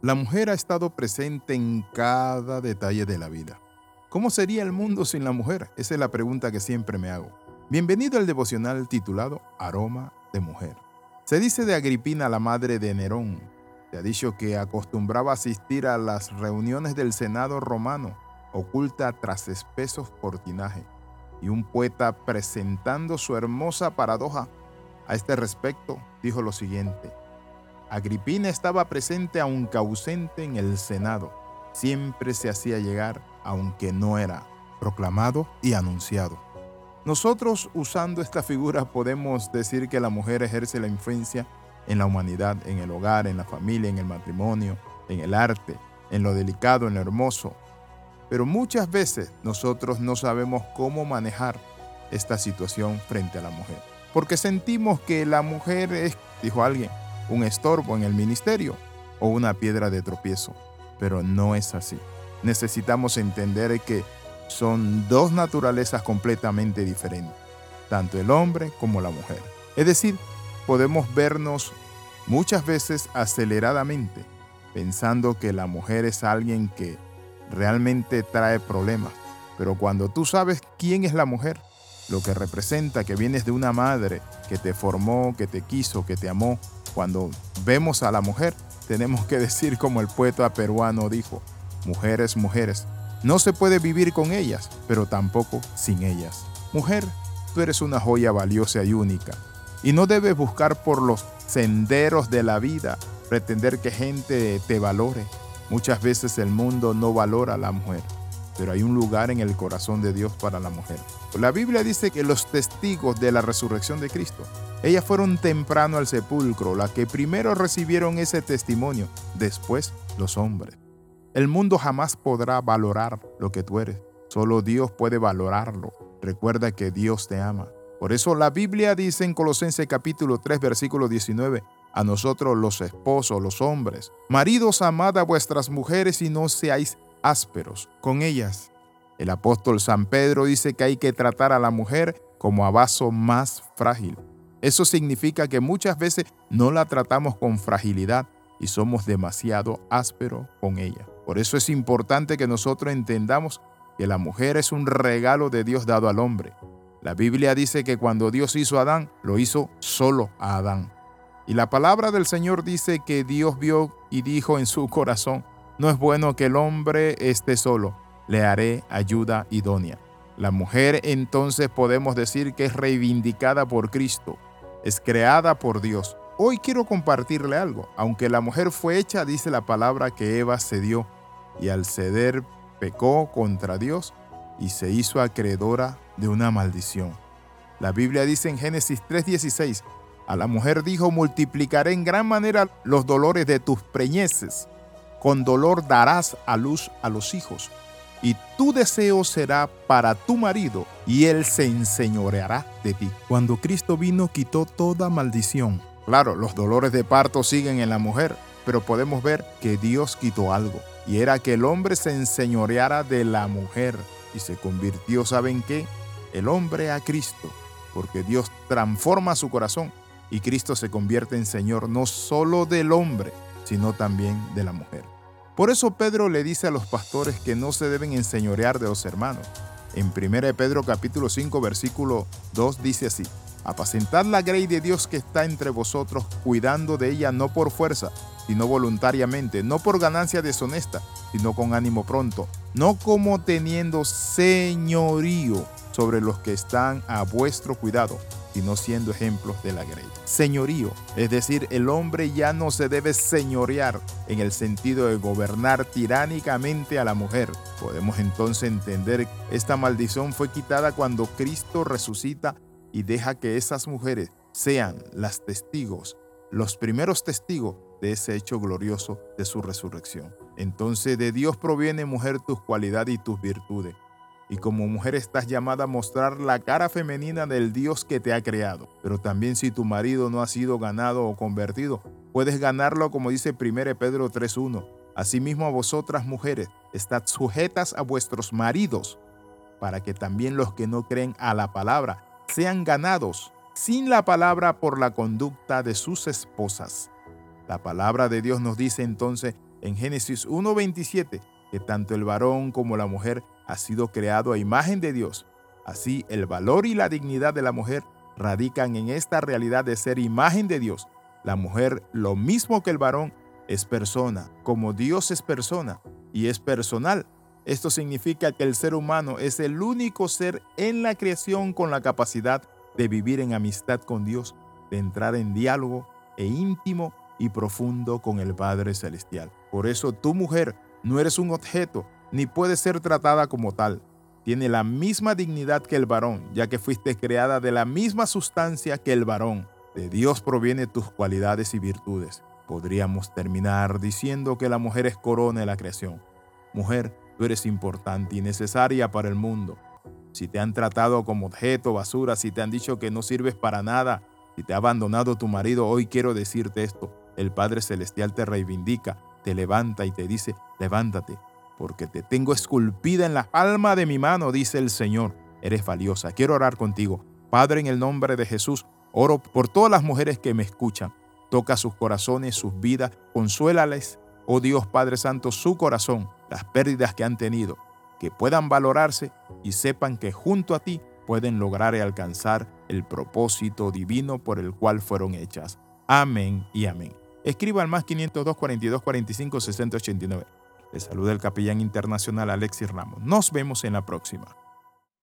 La mujer ha estado presente en cada detalle de la vida. ¿Cómo sería el mundo sin la mujer? Esa es la pregunta que siempre me hago. Bienvenido al devocional titulado Aroma de Mujer. Se dice de Agripina, la madre de Nerón. Se ha dicho que acostumbraba asistir a las reuniones del Senado romano, oculta tras espesos cortinajes, y un poeta presentando su hermosa paradoja a este respecto dijo lo siguiente. Agripina estaba presente aunque ausente en el Senado. Siempre se hacía llegar aunque no era proclamado y anunciado. Nosotros usando esta figura podemos decir que la mujer ejerce la influencia en la humanidad, en el hogar, en la familia, en el matrimonio, en el arte, en lo delicado, en lo hermoso. Pero muchas veces nosotros no sabemos cómo manejar esta situación frente a la mujer. Porque sentimos que la mujer es, dijo alguien, un estorbo en el ministerio o una piedra de tropiezo. Pero no es así. Necesitamos entender que son dos naturalezas completamente diferentes, tanto el hombre como la mujer. Es decir, podemos vernos muchas veces aceleradamente pensando que la mujer es alguien que realmente trae problemas. Pero cuando tú sabes quién es la mujer, lo que representa que vienes de una madre que te formó, que te quiso, que te amó, cuando vemos a la mujer, tenemos que decir como el poeta peruano dijo, mujeres, mujeres, no se puede vivir con ellas, pero tampoco sin ellas. Mujer, tú eres una joya valiosa y única, y no debes buscar por los senderos de la vida pretender que gente te valore. Muchas veces el mundo no valora a la mujer, pero hay un lugar en el corazón de Dios para la mujer. La Biblia dice que los testigos de la resurrección de Cristo, ellas fueron temprano al sepulcro, las que primero recibieron ese testimonio, después los hombres. El mundo jamás podrá valorar lo que tú eres. Solo Dios puede valorarlo. Recuerda que Dios te ama. Por eso la Biblia dice en Colosenses capítulo 3 versículo 19, a nosotros los esposos, los hombres, maridos amad a vuestras mujeres y no seáis ásperos con ellas. El apóstol San Pedro dice que hay que tratar a la mujer como a vaso más frágil. Eso significa que muchas veces no la tratamos con fragilidad y somos demasiado ásperos con ella. Por eso es importante que nosotros entendamos que la mujer es un regalo de Dios dado al hombre. La Biblia dice que cuando Dios hizo a Adán, lo hizo solo a Adán. Y la palabra del Señor dice que Dios vio y dijo en su corazón, no es bueno que el hombre esté solo, le haré ayuda idónea. La mujer entonces podemos decir que es reivindicada por Cristo, es creada por Dios. Hoy quiero compartirle algo. Aunque la mujer fue hecha, dice la palabra que Eva cedió y al ceder pecó contra Dios y se hizo acreedora de una maldición. La Biblia dice en Génesis 3:16, a la mujer dijo, multiplicaré en gran manera los dolores de tus preñeces, con dolor darás a luz a los hijos, y tu deseo será para tu marido, y él se enseñoreará de ti. Cuando Cristo vino quitó toda maldición. Claro, los dolores de parto siguen en la mujer, pero podemos ver que Dios quitó algo y era que el hombre se enseñoreara de la mujer y se convirtió, ¿saben qué? El hombre a Cristo, porque Dios transforma su corazón y Cristo se convierte en Señor no solo del hombre, sino también de la mujer. Por eso Pedro le dice a los pastores que no se deben enseñorear de los hermanos. En 1 Pedro capítulo 5 versículo 2 dice así, Apacentad la grey de Dios que está entre vosotros, cuidando de ella no por fuerza, sino voluntariamente, no por ganancia deshonesta, sino con ánimo pronto, no como teniendo señorío sobre los que están a vuestro cuidado, sino siendo ejemplos de la grey. Señorío, es decir, el hombre ya no se debe señorear en el sentido de gobernar tiránicamente a la mujer. Podemos entonces entender que esta maldición fue quitada cuando Cristo resucita y deja que esas mujeres sean las testigos, los primeros testigos de ese hecho glorioso de su resurrección. Entonces de Dios proviene, mujer, tus cualidades y tus virtudes. Y como mujer estás llamada a mostrar la cara femenina del Dios que te ha creado. Pero también si tu marido no ha sido ganado o convertido, puedes ganarlo como dice 1 Pedro 3.1. Asimismo a vosotras mujeres, estad sujetas a vuestros maridos, para que también los que no creen a la palabra sean ganados sin la palabra por la conducta de sus esposas. La palabra de Dios nos dice entonces en Génesis 1.27 que tanto el varón como la mujer ha sido creado a imagen de Dios. Así, el valor y la dignidad de la mujer radican en esta realidad de ser imagen de Dios. La mujer, lo mismo que el varón, es persona, como Dios es persona y es personal. Esto significa que el ser humano es el único ser en la creación con la capacidad de vivir en amistad con Dios, de entrar en diálogo e íntimo y profundo con el Padre Celestial. Por eso tu mujer no eres un objeto, ni puedes ser tratada como tal. Tiene la misma dignidad que el varón, ya que fuiste creada de la misma sustancia que el varón. De Dios proviene tus cualidades y virtudes. Podríamos terminar diciendo que la mujer es corona de la creación. Mujer, tú eres importante y necesaria para el mundo. Si te han tratado como objeto, basura, si te han dicho que no sirves para nada, si te ha abandonado tu marido, hoy quiero decirte esto. El Padre Celestial te reivindica te levanta y te dice, levántate, porque te tengo esculpida en la palma de mi mano, dice el Señor. Eres valiosa. Quiero orar contigo. Padre, en el nombre de Jesús, oro por todas las mujeres que me escuchan. Toca sus corazones, sus vidas, consuélales, oh Dios Padre Santo, su corazón, las pérdidas que han tenido, que puedan valorarse y sepan que junto a ti pueden lograr y alcanzar el propósito divino por el cual fueron hechas. Amén y amén. Escriba al más 502 42 45 60 89. Le saluda el capellán internacional Alexis Ramos. Nos vemos en la próxima.